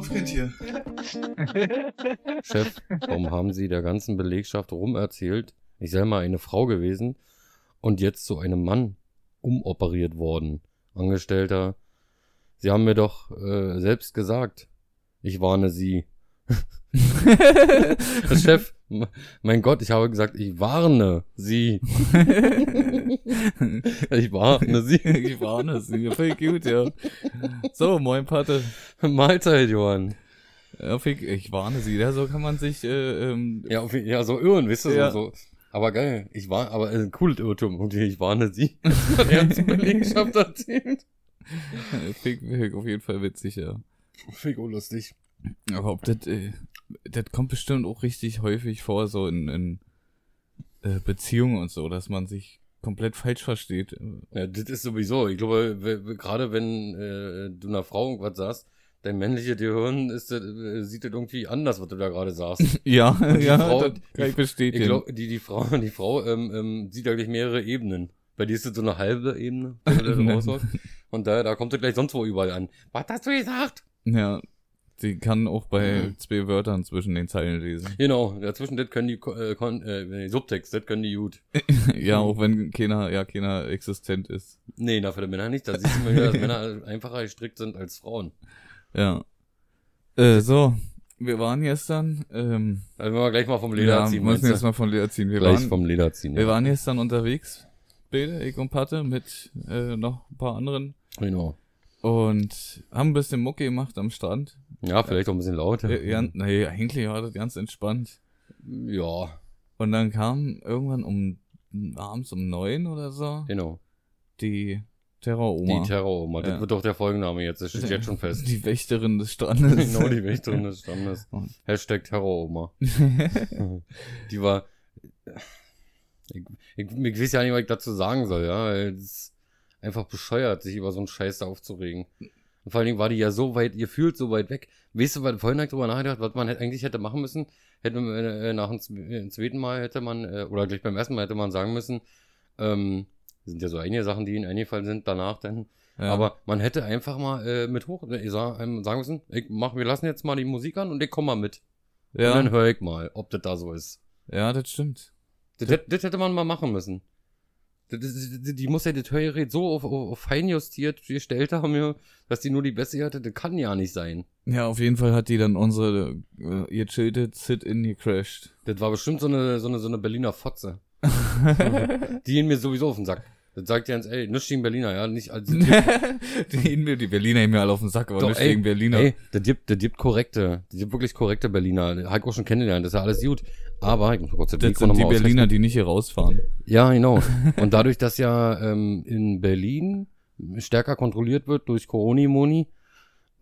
Kopfkind hier. Chef, warum haben Sie der ganzen Belegschaft rumerzählt, ich sei mal eine Frau gewesen und jetzt zu einem Mann umoperiert worden? Angestellter, Sie haben mir doch äh, selbst gesagt, ich warne Sie. Chef, mein Gott, ich habe gesagt, ich warne Sie. ich warne Sie. ich warne sie. Voll gut, ja. So, moin Patte. Mahlzeit, Johann. Fick, ich warne sie. Ja, so kann man sich, äh, ähm, Ja, auf, ja, so irren, wisst ihr, Ja. so, so. Aber geil, ich war, aber äh, ein cooles Irrtum. Und ich warne Sie. Hat er zur Belegschaft erzählt. fick, auf jeden Fall witzig, ja. Fick lustig. Aber ob das, äh, das kommt bestimmt auch richtig häufig vor, so in, in äh, Beziehungen und so, dass man sich komplett falsch versteht. Ja, das ist sowieso. Ich glaube, gerade wenn äh, du einer Frau irgendwas sagst, dein männliches Gehirn ist, äh, sieht das irgendwie anders, was du da gerade sagst. Ja, ja, Frau- das kann ich bestätigen. Ich glaube, die, die Frau, die Frau ähm, ähm, sieht eigentlich mehrere Ebenen. Bei dir ist das so eine halbe Ebene, wenn du das raushaust. Und da, da kommt das gleich sonst wo überall an. Was hast du gesagt? ja, sie kann auch bei zwei Wörtern zwischen den Zeilen lesen. Genau, dazwischen, das können die äh, Kon äh, Subtext, das können die gut. ja, auch wenn keiner, ja, keiner existent ist. Nee, na, für die Männer nicht. Da siehst du wieder, dass Männer einfacher gestrickt sind als Frauen. Ja. Äh, so, wir waren gestern, ähm, Also wenn wir gleich mal vom Leder ja, ziehen. müssen meinst jetzt mal von Leder ziehen. Wir gleich waren, vom Leder ziehen. wir Ja. waren gestern unterwegs, beide, ich und Patte, mit äh, noch ein paar anderen Genau. Und haben ein bisschen Mucke gemacht am Strand. Ja, vielleicht auch ein bisschen laut. Ja, nee, eigentlich war das ganz entspannt. Ja, Und dann kam irgendwann um abends um neun oder so genau. die Terroroma. Die Terror-Oma. Das Ja. wird doch der Folgenname jetzt. Das steht jetzt schon fest. Die Wächterin des Strandes. genau, die Wächterin des Standes. Und- Hashtag Terror-Oma. Die war. Ich, ich, ich weiß ja nicht, was ich dazu sagen soll, ja. ist einfach bescheuert, sich über so einen Scheiß da aufzuregen. Und vor allen Dingen war die ja so weit, ihr fühlt so weit weg. Weißt du, was vorhin ich drüber nachgedacht, was man eigentlich hätte machen müssen? Hätte man, äh, nach dem äh, zweiten Mal hätte man, äh, oder gleich beim ersten Mal hätte man sagen müssen, ähm, sind ja so einige Sachen, die ihnen eingefallen sind danach dann. Ja. Aber man hätte einfach mal äh, mit hoch, ähm, sagen müssen, ich mach, wir lassen jetzt mal die Musik an und ich komm mal mit. Und dann ja, höre ich mal, ob das da so ist. ja, das stimmt. Das, das, das hätte man mal machen müssen. Das, die muss ja das Hörgerät so auf, auf, auf fein justiert gestellt haben, ja, dass die nur die Beste hatte. Das kann ja nicht sein. Ja, auf jeden Fall hat die dann unsere äh, ihr chillte Sit-In gecrashed. Das war bestimmt so eine, so eine, so eine Berliner Fotze. die gehen mir sowieso auf den Sack. Das sagt ja ins, ey, nichts gegen Berliner, ja, nicht, also, die, mir, die Berliner ihm mir alle auf den Sack, aber Doch, nicht ey, wegen Berliner. Ey, das gibt, korrekte, das gibt wirklich korrekte Berliner. Hab ich auch schon kennengelernt, das ist ja alles gut. Aber, ich muss kurz das das sind die Berliner, die nicht hier rausfahren. Ja, genau. Und dadurch, dass ja ähm, in Berlin stärker kontrolliert wird durch Corona-Moni,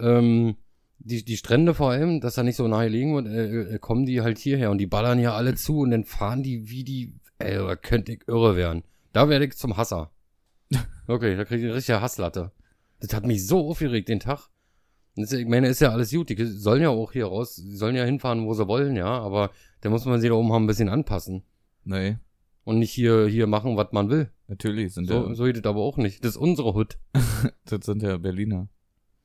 ähm, die, die Strände vor allem, dass da nicht so nahe liegen und äh, äh, kommen die halt hierher und die ballern ja alle zu und dann fahren die wie die, ey, da könnte ich irre werden. Da werde ich zum Hasser. Wirklich, da kriege ich eine richtige Hasslatte. Das hat mich so aufgeregt den Tag. Das, ich meine, ist ja alles gut. Die sollen ja auch hier raus, die sollen ja hinfahren, wo sie wollen, ja, aber da muss man sich da oben haben ein bisschen anpassen. Nee, Und nicht hier, hier machen, was man will. natürlich sind So, ja, so geht es aber auch nicht. Das ist unsere Hut. das sind ja Berliner.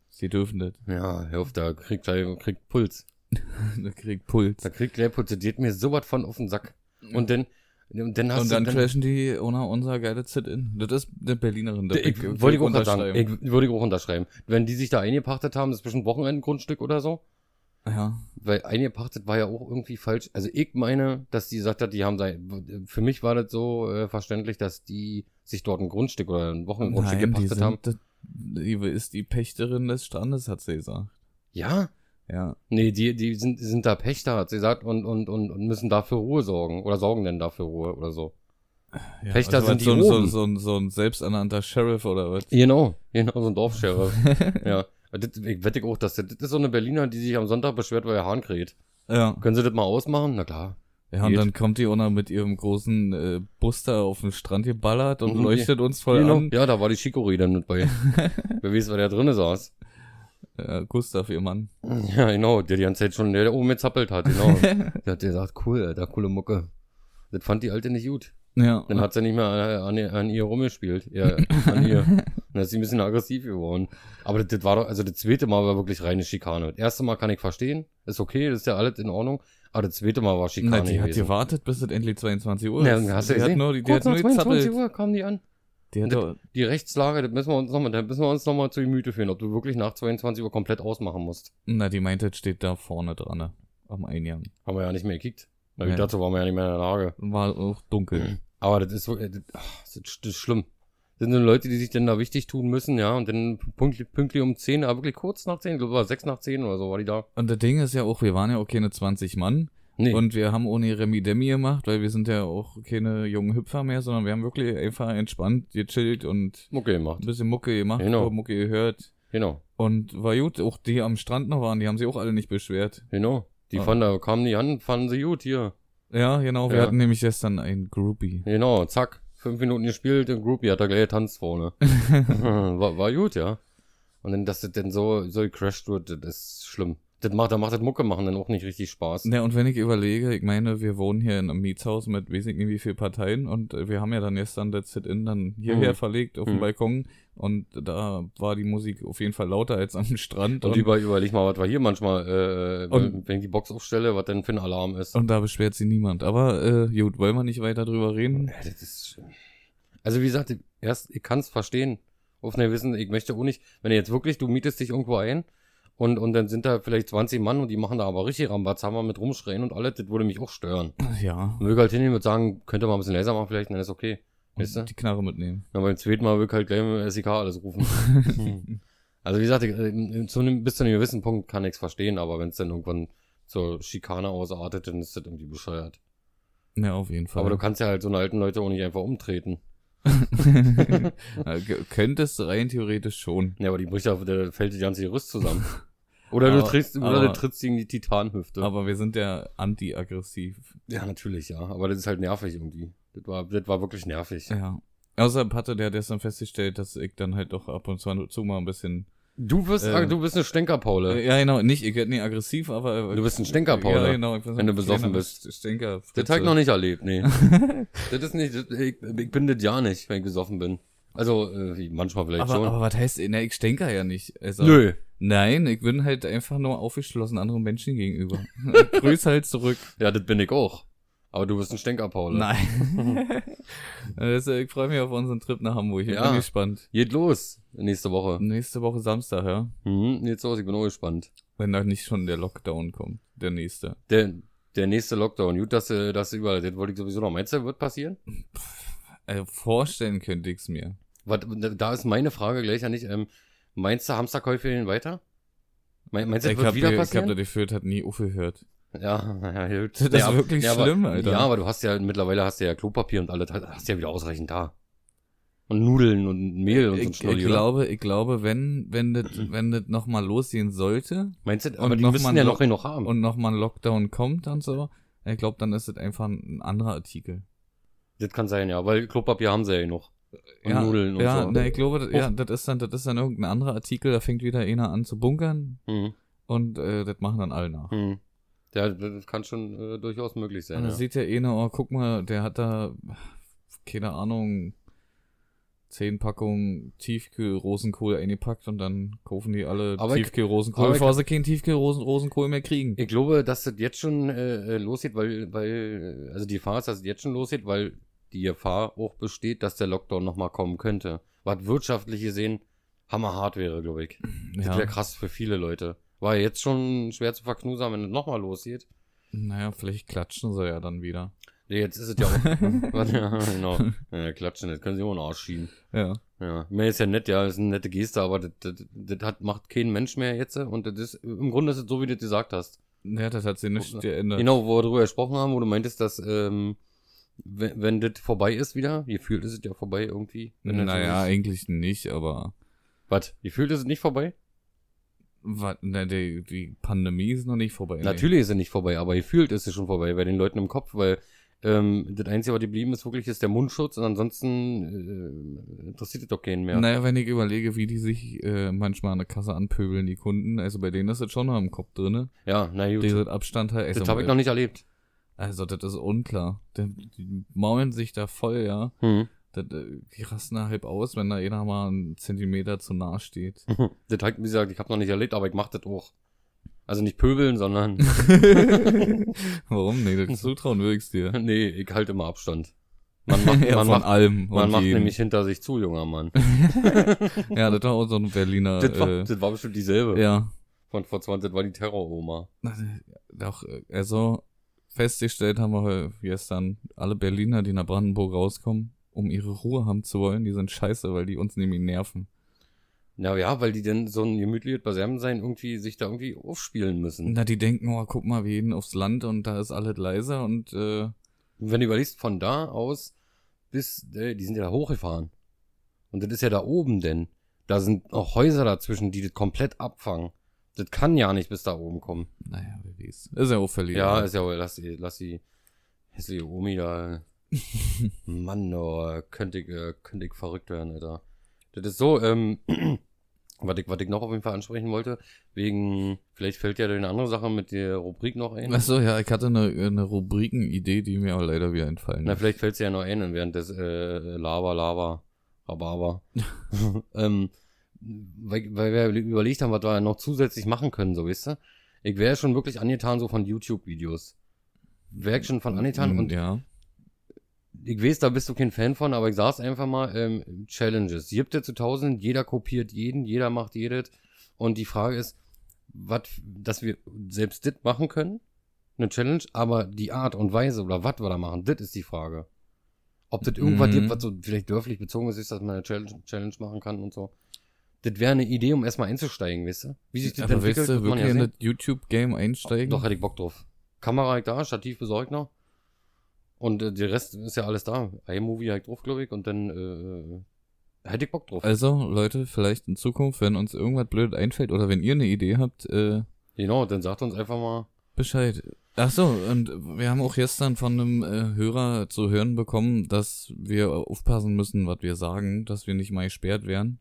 Sie dürfen das. Ja, hör auf, da kriegt er kriegt Puls. da kriegt Puls. Da kriegt der Puls. Das geht mir sowas von auf den Sack. Und dann, und dann Und du dann crashen die ohne unser geiles Sit-In. Das ist eine Berlinerin. das ich, will wollte ich auch sagen. unterschreiben. Ich würde ich auch unterschreiben. Wenn die sich da eingepachtet haben, das ist bestimmt Wochenendgrundstück oder so. Ja. Weil eingepachtet war ja auch irgendwie falsch. Also ich meine, dass die gesagt hat, die haben sein. Für mich war das so äh, verständlich, dass die sich dort ein Grundstück oder ein Wochenendgrundstück Nein, die, gepachtet haben. sind, das, die ist die Pächterin des Strandes, hat sie gesagt. Ja? Ja. Nee, die, die sind, sind da Pächter, hat sie gesagt, und, und, und, und müssen dafür Ruhe sorgen. Oder sorgen denn dafür Ruhe oder so. ja Pächter was sind die so, ein- so, oben. so, ein- so ein selbsternannter Sheriff oder was? Genau, genau, so ein Dorfsheriff. ja. Das, ich wette auch, dass das, das ist so eine Berliner, die sich am Sonntag beschwert, weil er Hahn kräht. Ja. Können sie das mal ausmachen? Na klar. Ja, und Geht. dann kommt die Ona mit ihrem großen äh, Buster auf den Strand geballert und Mhm, leuchtet uns voll Genau. an. Ja, da war die Chicorée dann mit bei. Wer weiß, wer da drinnen saß. Ja, Gustav, ihr Mann. Ja, genau, der die ganze Zeit schon, der, der oben gezappelt hat, genau. der hat gesagt, cool, Alter, coole Mucke. Das fand die Alte nicht gut. Ja. Dann hat sie nicht mehr an, an, an ihr rumgespielt. Ja, an ihr. dann ist sie ein bisschen aggressiv geworden. Aber das, das war doch, also das zweite Mal war wirklich reine Schikane. Das erste Mal kann ich verstehen, ist okay, das ist ja alles in Ordnung. Aber das zweite Mal war Schikane Na, die hat gewesen. gewartet, bis es endlich 22 Uhr Ja, ist. hast du die hat gesehen? nur, die, die hat nur 22 gezappelt. Uhr kamen die an. Die doch, Die Rechtslage, das müssen wir uns nochmal, da müssen wir uns nochmal zu Gemüte führen, ob du wirklich nach 22 Uhr komplett ausmachen musst. na, die meinte, es steht da vorne dran, ne? am Eingang. Haben wir ja nicht mehr gekickt. Na, Nee. Dazu waren wir ja nicht mehr in der Lage. War auch dunkel. Aber das ist, das, das ist, das schlimm. Das sind so Leute, die sich dann da wichtig tun müssen, ja, und dann pünktlich, pünktlich um 10, aber wirklich kurz nach 10, ich glaube, war 6 nach 10 oder so, war die da. Und das Ding ist ja auch, wir waren ja auch keine 20 Mann. Nee, Und wir haben ohne Remi Demi gemacht, weil wir sind ja auch keine jungen Hüpfer mehr, sondern wir haben wirklich einfach entspannt gechillt und Mucke gemacht. ein bisschen Mucke gemacht, Genau. Mucke gehört. Genau, Und war gut, auch die am Strand noch waren, die haben sich auch alle nicht beschwert. genau. Die Ah. fanden, da kamen die an, fanden sie gut, hier. Ja, genau, wir Ja. hatten nämlich gestern ein Groupie. Genau, zack. Fünf Minuten gespielt, im Groupie hat er gleich getanzt vorne. war, war gut, ja. Und dann, dass das denn so, so gecrashed wird, das ist schlimm. Das macht, da macht das Mucke machen dann auch nicht richtig Spaß. Ja, und wenn ich überlege, ich meine, wir wohnen hier in einem Mietshaus mit weiß ich nicht wie viel Parteien und äh, wir haben ja dann gestern das Sit-In dann hierher Mhm. verlegt auf den Mhm. Balkon und da war die Musik auf jeden Fall lauter als am Strand Und über, überleg mal, was wir hier manchmal, äh, Und- wenn ich die Box aufstelle, was denn für ein Alarm ist. und da beschwert sich niemand. Aber äh, gut, wollen wir nicht weiter drüber reden? Ja, das ist, also wie gesagt, erst, ich kann es verstehen. Auf einer Wissen, ich möchte auch nicht, wenn du jetzt wirklich, du mietest dich irgendwo ein und, und dann sind da vielleicht 20 Mann und die machen da aber richtig Rambazamba mit rumschreien und alles, das würde mich auch stören. Ja. Und würde ich halt hingehen und sagen, könnte mal ein bisschen leiser machen vielleicht, dann ist okay. Weißt du? Die Knarre mitnehmen. Na, beim zweiten Mal würde ich halt gleich mit dem SEK alles rufen. Hm. also wie gesagt, ich, äh, zu einem, bis zu einem gewissen Punkt kann ich's verstehen, aber wenn es dann irgendwann zur Schikane ausartet, dann ist das irgendwie bescheuert. Ja, auf jeden Fall. Aber du kannst ja halt so eine alten Leute auch nicht einfach umtreten. Könntest du rein theoretisch schon. Ja, aber die bricht ja, da fällt die ganze Gerüst zusammen. Oder du Aber- trittst, oder aber- du trittst gegen die Titanhüfte. Aber wir sind ja anti-aggressiv. ja, natürlich, ja. Aber das ist halt nervig irgendwie. Das war, das war wirklich nervig. Ja. Außer Patte, der hat gestern festgestellt, dass ich dann halt doch ab und zu, zu mal ein bisschen. Du wirst, Äh, du bist eine Stänkerpaule. Äh, ja, genau, nicht, ich werde nicht aggressiv, aber. äh, Du bist ein Stinker, Paul, Ja, genau. Ich bin so Wenn du besoffen bist. Stinker. das habe ich noch nicht erlebt, nee. das ist nicht, das, ich, ich bin das ja nicht, wenn ich besoffen bin. Also, äh, manchmal vielleicht Aber, schon. aber was heißt, ne, ich stinker ja nicht. Also, Nö. Nein, ich bin halt einfach nur aufgeschlossen anderen Menschen gegenüber. Grüß halt zurück. Ja, das bin ich auch. Aber du bist ein Stänkerpaule. Nein. das, äh, ich freue mich auf unseren Trip nach Hamburg. Ich Ja. bin gespannt. Geht los. Nächste Woche. Nächste Woche Samstag, ja. Mhm, geht's los, ich bin auch gespannt. Wenn da nicht schon der Lockdown kommt. Der nächste. Der, der nächste Lockdown. Gut, dass, äh, dass überall, das wollte ich sowieso noch. Meinst du, wird passieren? Äh, vorstellen könnte ich's mir. Was, da ist meine Frage gleich an dich. Ähm, meinst du, Hamsterkäufe gehen weiter? Mein- Meinst du, das Ich wird hab, wieder ich passieren? das Gefühl, das hat nie aufgehört. Ja, ja, gut. Das ist ja, wirklich ja, schlimm, aber, Alter. Ja, aber du hast ja, mittlerweile hast du ja Klopapier und alles, hast ja wieder ausreichend da. Und Nudeln und Mehl und so ein Ich, ich Schnulli, oder? glaube, ich glaube, wenn, wenn das, wenn das nochmal losgehen sollte Meinst du, aber die noch müssen ja noch genug haben. und nochmal ein Lockdown kommt und so, ich glaube, dann ist das einfach ein anderer Artikel. das kann sein, ja, weil Klopapier haben sie ja genug. Und ja, Nudeln und ja, so. ne, ich glaube, das, ja, das ist dann, das ist dann irgendein anderer Artikel, da fängt wieder einer an zu bunkern Hm, und äh, das machen dann alle nach. hm. Ja, das kann schon äh, durchaus möglich sein. Und da Ja. sieht ja einer, oh, guck mal, der hat da, keine Ahnung, zehn Packungen Tiefkühl-Rosenkohl eingepackt und dann kaufen die alle Tiefkühl-Rosenkohl, bevor sie keinen Tiefkühl-Rosenkohl mehr kriegen. Ich glaube, dass das jetzt schon äh, losgeht, weil, weil, also die Gefahr ist, dass es jetzt schon losgeht, weil die Gefahr auch besteht, dass der Lockdown nochmal kommen könnte. Was wirtschaftlich gesehen hammerhart wäre, glaube ich. Das ja, wäre krass für viele Leute. War jetzt schon schwer zu verknusern, wenn es nochmal losgeht. naja, vielleicht klatschen sie ja dann wieder. Nee, jetzt ist es ja auch. Ja, genau. Ja, klatschen, das können sie den Arsch schieben. Ja. Ja, mir ist ja nett, ja, ist eine nette Geste, aber das, das, das hat, macht kein Mensch mehr jetzt. Und das ist, im Grunde ist es so, wie du das gesagt hast. Ja, das hat sich nicht geändert. Genau, wo wir darüber gesprochen haben, wo du meintest, dass, ähm, wenn, wenn das vorbei ist wieder, gefühlt ist es ja vorbei irgendwie. Das Naja, eigentlich nicht, aber Was? Gefühlt ist es nicht vorbei? Was, ne, die, die Pandemie ist noch nicht vorbei. nee. Natürlich ist es nicht vorbei, aber gefühlt ist es schon vorbei bei den Leuten im Kopf, weil ähm, das Einzige, was geblieben ist, wirklich ist der Mundschutz und ansonsten äh, interessiert es doch keinen mehr. Naja, wenn ich überlege, wie die sich äh, manchmal an der Kasse anpöbeln, die Kunden, also bei denen ist das schon noch im Kopf drinne. Ja, na gut. Dieser Abstand halt. Also, das habe ich noch nicht erlebt. Also, das ist unklar. Die, die maulen sich da voll, ja. Hm. Das, äh, die rasten da halb aus, wenn da einer mal einen Zentimeter zu nah steht. das halt, wie gesagt, ich habe noch nicht erlebt, aber ich mach das auch. Also nicht pöbeln, sondern Warum? Nee, das zutrauen würde ich's dir. nee, ich halte immer Abstand. Man macht, ja, man von macht, allem. man macht jedem. nämlich hinter sich zu, junger Mann. Ja, das war auch so ein Berliner. das, war, äh, das war bestimmt dieselbe. ja. Von vor 20, das war die Terror-Oma. Doch, äh, also festgestellt haben wir heu- gestern, alle Berliner, die nach Brandenburg rauskommen, um ihre Ruhe haben zu wollen, die sind scheiße, weil die uns nämlich nerven. Ja, ja, weil die denn so ein gemütliches Beisammensein irgendwie sich da irgendwie aufspielen müssen. Na, die denken, oh, guck mal, wir gehen aufs Land und da ist alles leiser und äh, Und wenn du überlegst, von da aus bis, äh, die sind ja da hochgefahren. Und das ist ja da oben denn. Da sind noch Häuser dazwischen, die das komplett abfangen. Das kann ja nicht bis da oben kommen. naja, wer weiß. Ist ja auch verliert. Ja, ist ja wohl, lass lass die hässliche Omi da. Mann, oh, könnte ich, äh, könnte ich verrückt werden, Alter. Das ist so, ähm, was ich, was ich noch auf jeden Fall ansprechen wollte, wegen, vielleicht fällt ja eine andere Sache mit der Rubrik noch ein. Achso, ja, ich hatte eine, eine Rubrikenidee, die mir aber leider wieder entfallen Na, ist. vielleicht fällt es ja noch ein während des äh, Lava, Lava, Rhabarber. ähm, weil, weil wir überlegt haben, was wir noch zusätzlich machen können, so wisst ihr. Ich wäre schon wirklich angetan so von YouTube-Videos. Wäre ich schon von angetan Mm, und ja. Ich weiß, da bist du kein Fan von, aber ich sag's einfach mal, ähm, Challenges. Gibt es zu tausend, jeder kopiert jeden, jeder macht jedes. Und die Frage ist, was, dass wir selbst das machen können, eine Challenge, aber die Art und Weise oder was wir da machen, das ist die Frage. Ob das irgendwas Mhm. gibt, was so vielleicht dörflich bezogen ist, dass man eine Challenge, Challenge machen kann und so. Das wäre eine Idee, um erstmal einzusteigen, weißt du? Wie sich das Aber willst entwickelt, du wird man wirklich in ja das sehen. YouTube-Game einsteigen? Doch, hätte ich Bock drauf. Kamera ich da, Stativ besorgt noch. Und äh, der Rest ist ja alles da. iMovie halt drauf, glaube ich. Und dann äh, hätte ich Bock drauf. Also, Leute, vielleicht in Zukunft, wenn uns irgendwas blöd einfällt oder wenn ihr eine Idee habt, äh, genau, dann sagt uns einfach mal. Bescheid. Ach so, und wir haben auch gestern von einem äh, Hörer zu hören bekommen, dass wir aufpassen müssen, was wir sagen, dass wir nicht mal gesperrt werden.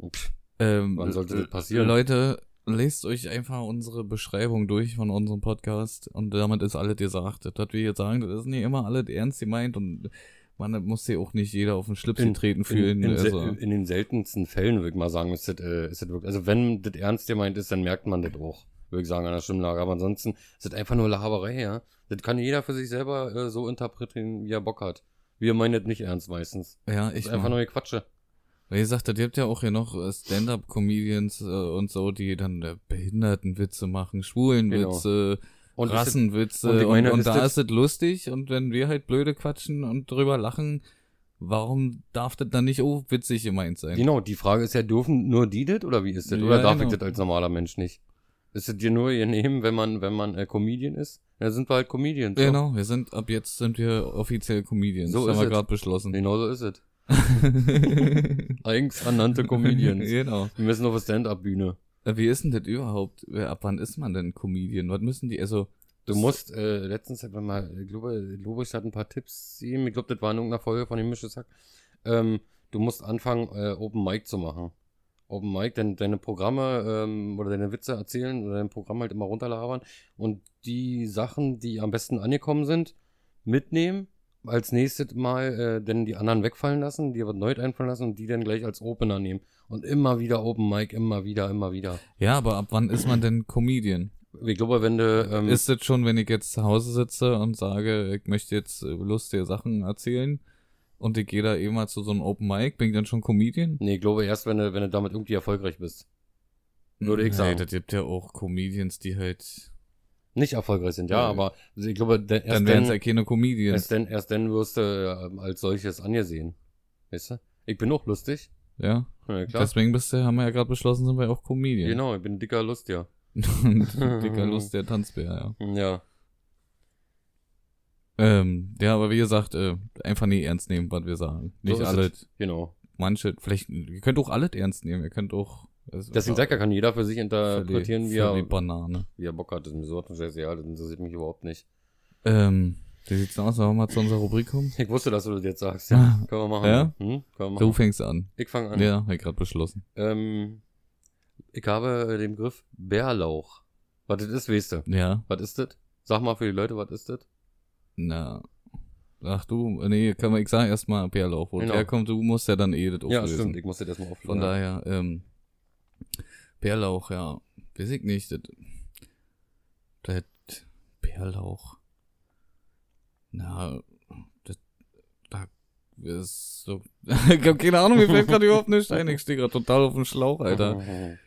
Pff, Ähm, Wann sollte das passieren? Leute, lest euch einfach unsere Beschreibung durch von unserem Podcast und damit ist alles gesagt. Das, was wir jetzt sagen, das ist nicht immer alles ernst gemeint und man muss sich auch nicht jeder auf den Schlips getreten fühlen. in, in, also, in, den seltensten Fällen, würde ich mal sagen, ist das, äh, ist das wirklich. Also, wenn das ernst gemeint ist, dann merkt man das auch, würde ich sagen, an der Stimmlage. Aber ansonsten ist das einfach nur Laberei, ja. Das kann jeder für sich selber äh, so interpretieren, wie er Bock hat. Wir meinen das nicht ernst meistens. ja, Das ich ist einfach nur Quatsche. Wie gesagt, da gibt ja auch hier noch äh, Stand-up-Comedians äh, und so, die dann äh, Behindertenwitze machen, Schwulenwitze, Genau. Und Rassenwitze und und, und, ist da das- ist es lustig und wenn wir halt blöde quatschen und drüber lachen, warum darf das dann nicht auch witzig gemeint sein? Genau, die Frage ist ja, dürfen nur die das oder wie ist das? Ja, Oder darf genau. ich das als normaler Mensch nicht? Ist es dir nur genehm, wenn man, wenn man äh, Comedian ist? Dann sind wir halt Comedians. so. Genau, wir sind, ab jetzt sind wir offiziell Comedians. So das ist haben wir gerade beschlossen. Genau so ist es. Eigens ernannte Comedians. genau. Wir müssen auf eine Stand-Up-Bühne. Wie ist denn das überhaupt? Ab wann ist man denn Comedian? Was müssen die, also, Du musst, äh, letztens hat man mal, ich glaube, Lobrecht hat ein paar Tipps gegeben. Ich glaube, das war in irgendeiner Folge von dem Misches Hack. Ähm, du musst anfangen, äh, Open Mic zu machen. Open Mic, denn deine Programme ähm, oder deine Witze erzählen oder dein Programm halt immer runterlabern und die Sachen, die am besten angekommen sind, mitnehmen. Als nächstes Mal äh, dann die anderen wegfallen lassen, die was neu einfallen lassen und die dann gleich als Opener nehmen. Und immer wieder Open Mic, immer wieder, immer wieder. ja, aber ab wann ist man denn Comedian? Ich glaube, wenn du. Ähm, Ist das schon, wenn ich jetzt zu Hause sitze und sage, ich möchte jetzt lustige Sachen erzählen und ich gehe da eben mal zu so einem Open Mic, bin ich dann schon Comedian? Nee, ich glaube erst, wenn du, wenn du damit irgendwie erfolgreich bist. Würde ich Nee, sagen. das gibt ja auch Comedians, die halt, Nicht erfolgreich sind, ja, Nee. aber ich glaube, de- erst dann dann, es ja keine Comedians. erst dann, erst dann wirst du äh, als solches angesehen. Weißt du? Ich bin auch lustig. Ja, Ja, klar. deswegen bist du, haben wir ja gerade beschlossen, sind wir auch Comedian. Genau, ich bin dicker Lust, ja. Dicker Lust, der Tanzbär, ja. Ja. Ähm, ja, aber wie gesagt, äh, einfach nie ernst nehmen, was wir sagen. Nicht ist alle, Genau. manche, vielleicht, ihr könnt auch alles ernst nehmen, ihr könnt auch, Deswegen sag ja, kann jeder für sich interpretieren, wie er, Banane. wie er Bock hat. Das ist mir so scheißegal, das interessiert mich überhaupt nicht. Ähm, wie sieht's aus? Sollen wir mal zu unserer Rubrik kommen? Ich wusste, dass du das jetzt sagst, ja. Ah. Können wir machen. Ja? Hm? Können wir Du machen. fängst an. Ich fange an. Ja, hab ich gerade beschlossen. Ähm, ich habe den Begriff Bärlauch. Was das ist, weißt du. Ja, Was ist das? Sag mal für die Leute, was ist das? na, Ach du, nee, kann man, ich sag erstmal Bärlauch. Wo Genau. der kommt, du musst ja dann eh das Ja, auflösen. stimmt, ich musste das mal auflösen. Von daher, ähm, Bärlauch, ja, weiß ich nicht. Das, das Bärlauch. Na, das, da ist so. ich hab keine Ahnung, mir fällt gerade überhaupt nicht ein. Ich stehe gerade total auf dem Schlauch, Alter.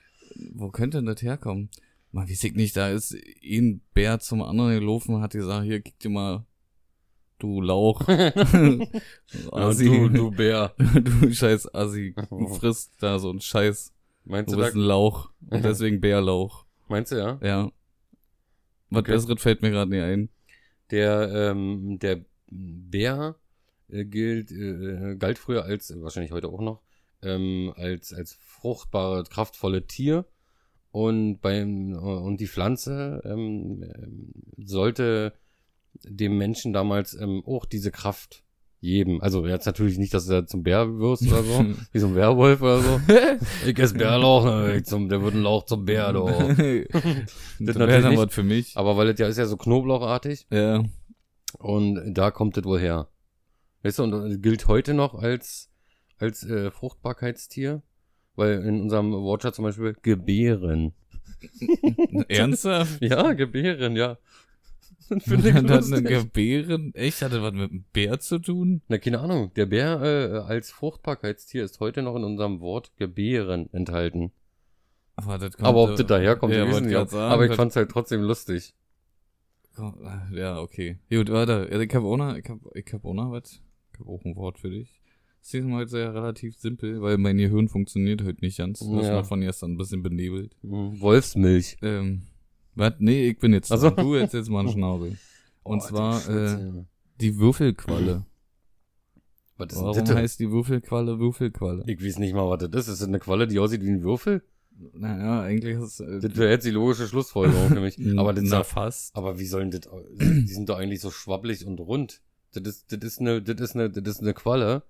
Wo könnte denn das herkommen? Mal weiß ich nicht, da ist ein Bär zum anderen gelaufen, hat gesagt, hier, kick dir mal, du Lauch. Ja, Assi. du, du Bär. du scheiß Assi. Du frisst da so einen Scheiß. Meinst Du du, da, bist ein Lauch. Und deswegen Bärlauch. meinst du, ja? Ja. Was Okay. Besseres fällt mir gerade nicht ein. Der, ähm, der Bär äh, gilt, äh, galt früher als, wahrscheinlich heute auch noch, ähm, als, als fruchtbare, kraftvolle Tier. Und beim, äh, und die Pflanze ähm, sollte dem Menschen damals ähm, auch diese Kraft geben. Also jetzt natürlich nicht, dass du da zum Bär wirst oder so, wie so ein Werwolf oder so. Ich esse Bärlauch, ne, ich zum, der wird ein Lauch zum Bär, doch. das wäre natürlich nicht. für mich. Aber weil das ja ist ja so knoblauchartig. Ja. Und da kommt das wohl her. Weißt du, und gilt heute noch als, als äh, Fruchtbarkeitstier. Weil in unserem Wortschatz zum Beispiel Gebären. Ernsthaft? Ja, Gebären, ja. Finde ich das eine Gebären? Echt? Hatte was mit einem Bär zu tun? Na, keine Ahnung. Der Bär äh, als Fruchtbarkeitstier ist heute noch in unserem Wort Gebären enthalten. Aber, das kommt, Aber ob äh, das daherkommt, ja, wir wissen grad sagen, Aber ich das- fand's halt trotzdem lustig. Ja, okay. Gut, warte. Ich hab auch noch, ich hab, ich hab auch noch was. Ich hab auch ein Wort für dich. Das ist heute sehr relativ simpel, weil mein Gehirn funktioniert heute nicht ganz. Das Ja. war von gestern ein bisschen benebelt. Hm, Wolfsmilch. Ähm, was? Nee, ich bin jetzt Ach so. dran. Du jetzt jetzt mal einen Schnabel. Und Oh, zwar die äh, die Würfelqualle. Was ist Warum denn das? heißt die Würfelqualle Würfelqualle? Ich weiß nicht mal, was das ist. Ist das eine Qualle, die aussieht wie ein Würfel? Naja, eigentlich ist äh, Das wäre jetzt die logische Schlussfolgerung für mich. Aber das ist na, fast. Aber wie sollen das, die sind doch eigentlich so schwabbelig und rund. Das ist, das ist eine, das ist eine, das ist eine Qualle,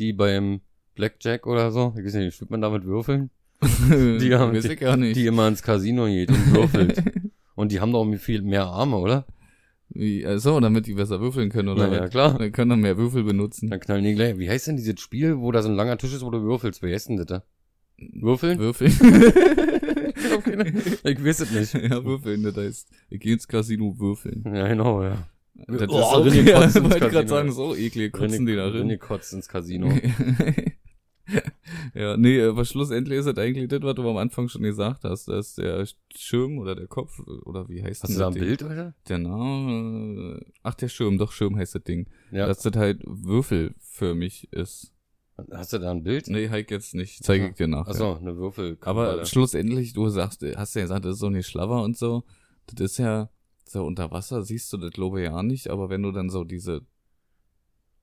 die beim Blackjack oder so, ich weiß nicht, spielt man da mit Würfeln? Die haben- nicht. Die immer ins Casino geht und würfelt. Und die haben doch viel mehr Arme, oder? Wie, also, damit die besser würfeln können, oder? Na ja, klar. Dann können dann mehr Würfel benutzen. Dann knallen die gleich. Wie heißt denn dieses Spiel, wo da so ein langer Tisch ist, wo du würfelst? Wie heißt denn das da? Würfeln? Würfeln? ich, keine- ich weiß es nicht. ja, würfeln, das heißt, ich gehe ins Casino würfeln. Ja, genau, ja. Das Oh, ist so, ja, wollte gerade sagen, so eklig, kotzen die da drin. kotzt ins Casino. ja, nee, aber schlussendlich ist das eigentlich das, was du am Anfang schon gesagt hast. Da ist der Schirm oder der Kopf, oder wie heißt Hast denn du da ein das Ding? Bild, oder? Der Name, ach, der Schirm, doch, Schirm heißt das Ding. Ja. Dass das halt würfelförmig ist. Hast du da ein Bild? Nee, halt jetzt nicht, zeige ich dir nachher. Achso, eine Würfel. Aber schlussendlich, du sagst, hast ja gesagt, das ist so eine Schlabber und so. Das ist ja, so unter Wasser siehst du das glaube ich ja nicht, aber wenn du dann so diese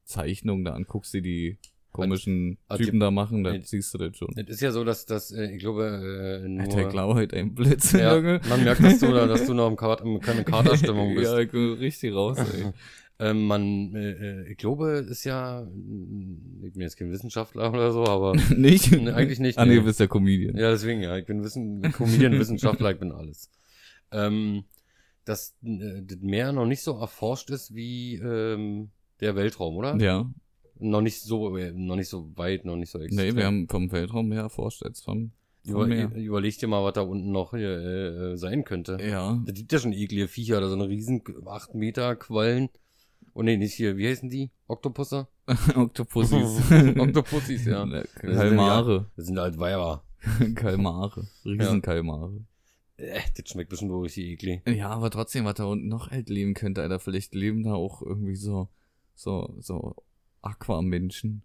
Zeichnung da anguckst, die die komischen hat Typen die- da machen, dann Nee. siehst du das schon. Es ist ja so, dass das, äh, ich glaube, äh, nur, Alter, klar, heute ein Blitz, ja, Junge. man merkt, dass du, da, dass du noch im im, keine Katerstimmung bist. ja, ich bin richtig raus, ey. ähm, man, äh, äh, ich glaube, ist ja, mm, ich bin jetzt kein Wissenschaftler oder so, aber nicht? Nee, eigentlich nicht, Ah, nee, du bist der Comedian. ja, deswegen ja, ich bin Wissen, Comedian, Wissenschaftler, ich bin alles. Ähm, dass äh, das Meer noch nicht so erforscht ist wie ähm, der Weltraum, oder? Ja. Noch nicht so, äh, noch nicht so weit, noch nicht so extrem. Nee, wir haben vom Weltraum mehr erforscht als vom, vom Über, überleg dir mal, was da unten noch hier, äh, äh, sein könnte. Ja. Da gibt ja schon eklige Viecher, da so eine riesen 8 Meter Quallen. Oh nee, nicht hier, wie heißen die? Oktopusse? Oktopussis. Oktopussis, ja. Kalmare. Das sind halt Weiber. Kalmare. Riesenkalmare. Äh, das schmeckt bestimmt richtig eklig. Ja. aber trotzdem, was da unten noch halt leben könnte, Alter. Vielleicht leben da auch irgendwie so, so, so Aquamenschen.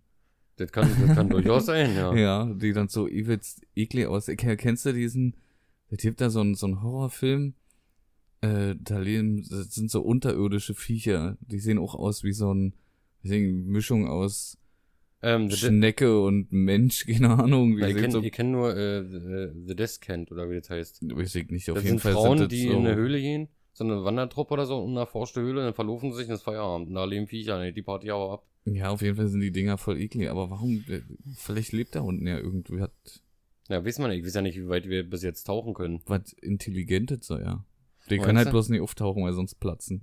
Das kann, das kann durchaus sein, ja. Ja. die dann so übelst eklig aussehen. Ke- Kennst du diesen, es gibt da so einen, so einen Horrorfilm, äh, da leben, das sind so unterirdische Viecher. Die sehen auch aus wie so ein, deswegen Mischung aus Ähm, Schnecke und Mensch, keine Ahnung. Die Na, ich sehen kenne so, ich kenn nur äh, The, The Descent oder wie das heißt. weiß ich nicht, auf das jeden sind Fall Frauen, sind das die so, in eine Höhle gehen, so eine Wandertruppe oder so, unerforschte Höhle, dann verlaufen sie sich ins Feierabend. Und da leben Viecher, nee, die Party aber ab. Ja, auf jeden Fall sind die Dinger voll eklig, aber warum, äh, vielleicht lebt da unten ja irgendwie, hat Ja, weiß man nicht. Ich weiß ja nicht, wie weit wir bis jetzt tauchen können. was Intelligentes so, ja. Die Meinst können halt du? bloß nicht auftauchen, weil sonst platzen.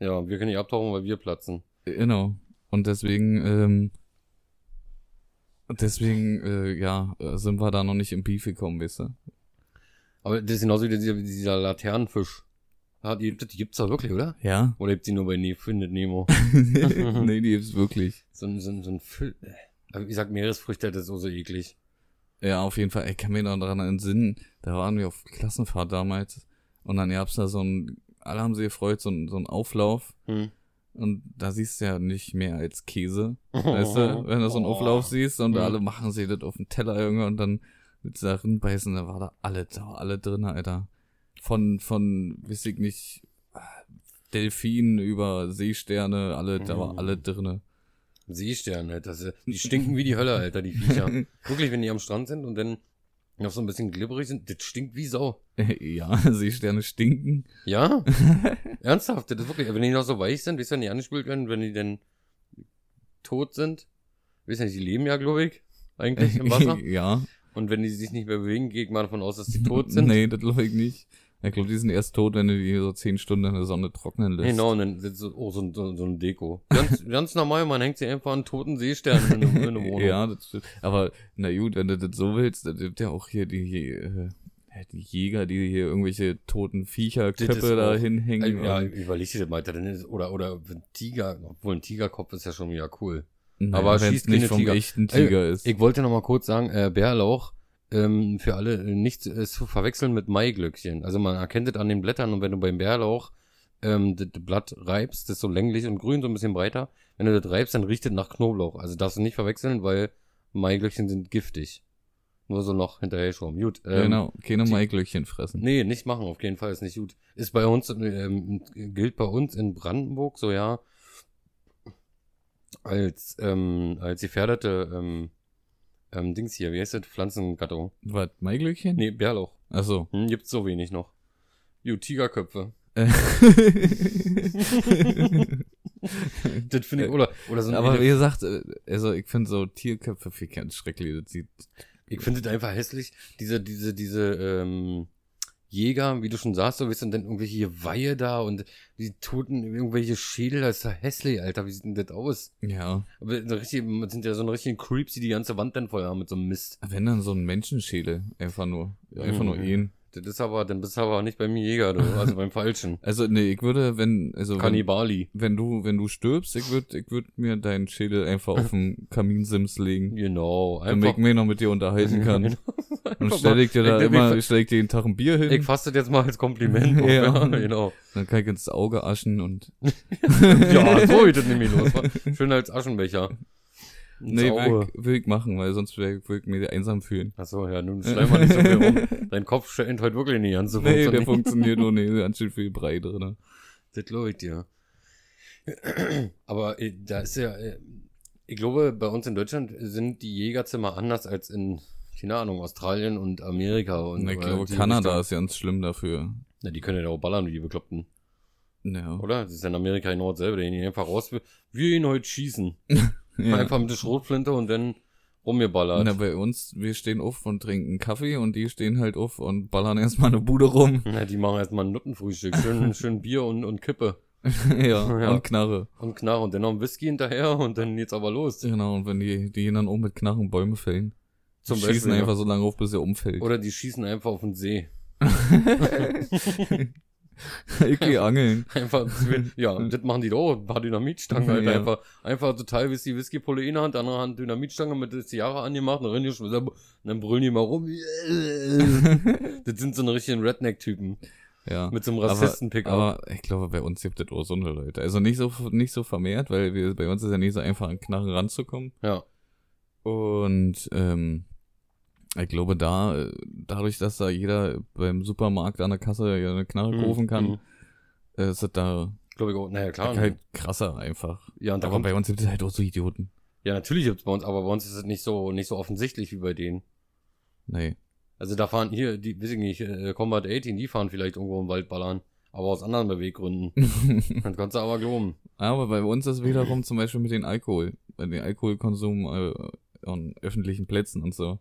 Ja, wir können nicht abtauchen, weil wir platzen. Genau. Und deswegen, ähm, deswegen, äh, ja, äh, sind wir da noch nicht im Beef gekommen, weißt du? Aber das ist genauso wie dieser, dieser Laternenfisch. Ah, die, die gibt's doch wirklich, oder? Ja. Oder gibt's die nur bei ne Findet Nemo? nee, die gibt's wirklich. So ein, so ein, so ein Fisch. Ich sag Meeresfrüchte, das ist so, so eklig. Ja, auf jeden Fall. Ich kann mir noch daran entsinnen, da waren wir auf Klassenfahrt damals und dann gab's da so ein, alle haben sich gefreut, so ein, so ein Auflauf Hm. und da siehst du ja nicht mehr als Käse, weißt du, wenn du so einen Oh. Auflauf siehst und Mhm. alle machen sich das auf den Teller irgendwie und dann mit da beißen, da war da alle, da war alle drin, Alter. Von, von, weiß ich nicht, Delfinen über Seesterne, alle, da war Mhm. alle drinne. Seesterne, das, die stinken wie die Hölle, Alter, die Viecher. Wirklich, wenn die am Strand sind und dann noch so ein bisschen glibberig sind, das stinkt wie Sau. ja, Seesterne stinken. Ja? Ernsthaft, das ist wirklich, wenn die noch so weich sind, weißt du, wenn die angespült werden, wenn die denn tot sind, weißt du nicht, die leben ja, glaube ich, eigentlich im Wasser. ja. Und wenn die sich nicht mehr bewegen, gehe ich mal davon aus, dass die tot sind. Nee, das glaube ich nicht. Ich glaube, die sind erst tot, wenn du die so zehn Stunden in der Sonne trocknen lässt. Genau, und dann so, oh, so, ein- so, so ein Deko. Ganz, ganz normal, man hängt sie einfach an toten Seesternen in eine, in eine Wohnung. Ja, das stimmt. Aber na gut, wenn du das so willst, dann gibt ja auch hier die, äh, ja, die Jäger, die hier irgendwelche toten Viecherköpfe da hinhängen. Ja, überleg dir das mal, dann ist, oder, oder ein Tiger, obwohl ein Tigerkopf ist ja schon wieder cool. Naja, aber schießt nicht vom Tiger. echten Tiger ist. Ich wollte noch mal kurz sagen, äh, Bärlauch, ähm, für alle äh, nicht äh, zu verwechseln mit Maiglöckchen. Also man erkennt es an den Blättern und wenn du beim Bärlauch ähm, das Blatt reibst, das ist so länglich und grün, so ein bisschen breiter. Wenn du das reibst, dann riecht es nach Knoblauch. Also darfst du nicht verwechseln, weil Maiglöckchen sind giftig. Nur so noch hinterher schon. Gut. Ähm, genau, keine Maiglöckchen fressen. Nee, nicht machen, auf jeden Fall, ist nicht gut. Ist bei uns, ähm, gilt bei uns in Brandenburg so, ja, als, ähm, als gefährdete, ähm, ähm, Dings hier, wie heißt das? Pflanzengattung. Was, Maiglöckchen? Nee, Bärlauch. Achso. Hm, gibt's so wenig noch. Gut, Tigerköpfe. Das finde ich, oder, oder so ein Aber wie gesagt, äh, also ich finde so Tierköpfe viel ganz schrecklich. Das sieht, Ich finde das einfach hässlich. Diese, diese, diese, ähm, Jäger, wie du schon sagst, so, du, und dann irgendwelche Weihe da und die toten, irgendwelche Schädel, das ist ja hässlich, Alter, wie sieht denn das aus? ja. Aber so richtig, sind ja so eine richtigen Creeps, die die ganze Wand dann voll haben mit so einem Mist. Wenn dann so ein Menschenschädel, einfach nur, einfach nur Mhm. ihn. Das ist aber, dann bist du aber nicht beim Jäger, du, also beim Falschen. Also nee, ich würde, wenn, also wenn, Kannibali. wenn du, wenn du stirbst, ich würde, ich würde mir deinen Schädel einfach auf den Kaminsims legen, Genau. damit ich Einfach. mich noch mit dir unterhalten kann. Genau. Und Einfach stell ich dir da ich, immer, Ich, ich stell ich dir jeden Tag ein Bier hin, ich fasse das jetzt mal als Kompliment. Ja. ja, genau. dann kann ich ins Auge aschen und Ja, so geht das nämlich los. Schön als Aschenbecher. Nee, will ich, will ich machen, weil sonst würde ich, will ich mich einsam fühlen. Achso, ja, nun schleim mal nicht so viel rum. Dein Kopf scheint heute wirklich nicht an zu Nee, der funktioniert nur nicht, ganz schön viel Brei drin. Das glaube ich dir. Aber äh, da ist ja, äh, ich glaube, bei uns in Deutschland sind die Jägerzimmer anders als in, keine Ahnung, Australien und Amerika. Und, ich oder glaube, Kanada Richtung. ist ganz schlimm dafür. Na, die können ja auch ballern wie die Bekloppten, Ja. oder? Das ist in Amerika genau dasselbe. Die gehen einfach raus, wir gehen heute schießen. ja. Einfach mit der Schrotflinte und dann rumgeballert. Na, bei uns, wir stehen auf und trinken Kaffee und die stehen halt auf und ballern erstmal eine Bude rum. Na, die machen erstmal ein Nuttenfrühstück. Schön, schön Bier und, und Kippe. ja, Ja. und Knarre. Und Knarre. Und dann noch ein Whisky hinterher und dann geht's aber los. Genau, und wenn die, die gehen dann um mit Knarren Bäume fällen. Zum schießen Beispiel, einfach ja. so lange auf, bis er umfällt. Oder die schießen einfach auf den See. ich geh angeln. Einfach, ja, das machen die doch. Ein paar Dynamitstangen, Alter. Ja. Einfach, einfach total Whisky, Whiskypulle in der Hand, andere Hand Dynamitstange mit das Jahre angemacht, dann rennen die schon, und dann brüllen die mal rum. das sind so eine richtigen Redneck-Typen. Ja. Mit so einem Aber, Rassisten-Pickup. aber ich glaube, bei uns gibt es auch so eine Leute. Also nicht so, nicht so vermehrt, weil wir, bei uns ist ja nicht so einfach an Knarren ranzukommen. Ja. Und ähm, ich glaube, da, dadurch, dass da jeder beim Supermarkt an der Kasse eine Knarre kaufen kann, Mhm. äh, ist das da Glaube ich auch. Naja, klar. ne? halt krasser einfach. Ja, und Aber bei uns gibt es halt auch so Idioten. ja, natürlich gibt's bei uns, aber bei uns ist es nicht so, nicht so offensichtlich wie bei denen. Nee. Also da fahren hier, die, weiß ich nicht, äh, Combat 18, die fahren vielleicht irgendwo im Wald ballern. Aber aus anderen Beweggründen. Das kannst du aber glauben. Aber bei uns ist wiederum zum Beispiel mit dem Alkohol, bei dem Alkoholkonsum äh, an öffentlichen Plätzen und so.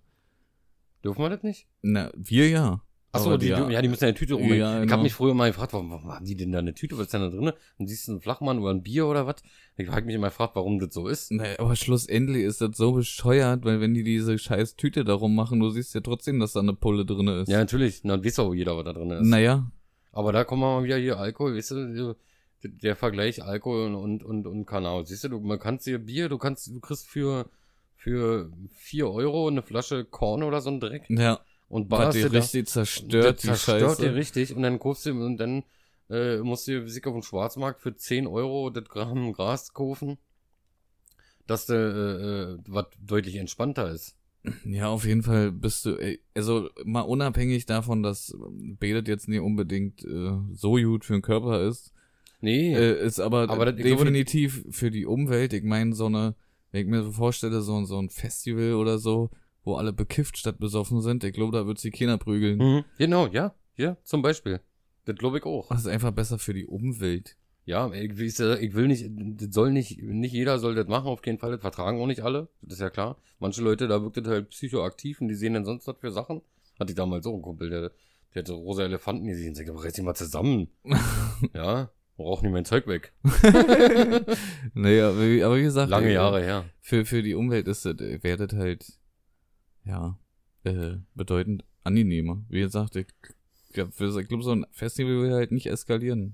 Dürfen wir das nicht? Na, wir ja. Achso, die, ja. ja, die müssen ja eine Tüte rumhängen. Ja, Ich genau. habe mich früher mal gefragt, warum, warum haben die denn da eine Tüte? Was ist denn da drin? Dann siehst du einen Flachmann oder ein Bier oder was? Ich habe mich immer gefragt, warum das so ist. Naja, aber schlussendlich ist das so bescheuert, weil wenn die diese scheiß Tüte darum machen, du siehst ja trotzdem, dass da eine Pulle drin ist. Ja, natürlich. Na, weiß auch jeder, was da drin ist. Naja, Aber da kommen wir mal wieder hier Alkohol, weißt du, der, der Vergleich Alkohol und, und, und Kanal. Siehst du, du, man kannst hier Bier, du kannst, du kriegst für, für 4 Euro eine Flasche Korn oder so ein Dreck. ja. Und ballerst die dir da- richtig zerstört, die zerstört Scheiße. dir richtig und dann kaufst du und dann äh, musst du sich auf dem Schwarzmarkt für 10 Euro das Gramm Gras kaufen, dass du äh, äh, was deutlich entspannter ist. Ja, auf jeden Fall bist du, also mal unabhängig davon, dass Betet jetzt nicht unbedingt äh, so gut für den Körper ist, Nee, äh, ist aber, Aber das- ich glaube, definitiv für die Umwelt. Ich meine, so eine, wenn ich mir so vorstelle, so, so ein Festival oder so, wo alle bekifft statt besoffen sind, ich glaube, da wird sie keiner prügeln. mhm. genau, ja, ja, zum Beispiel. Das glaube ich auch. Das ist einfach besser für die Umwelt. Ja, ich, ich will nicht, das soll nicht, nicht jeder soll das machen, auf jeden Fall. Das vertragen auch nicht alle, das ist ja klar. Manche Leute, da wirkt das halt psychoaktiv und die sehen dann sonst was für Sachen. Hatte ich damals auch einen Kumpel, der, der hatte rosa Elefanten gesehen. Ich sag, reiß dich mal zusammen. ja, rauch nicht mein Zeug weg. naja, aber, wie- aber wie gesagt, Lange äh, Jahre her. Für, für die Umwelt ist das, äh, das halt, ja, äh, bedeutend angenehmer. Wie gesagt, ich, ja, für- ich glaube, so ein Festival will halt nicht eskalieren.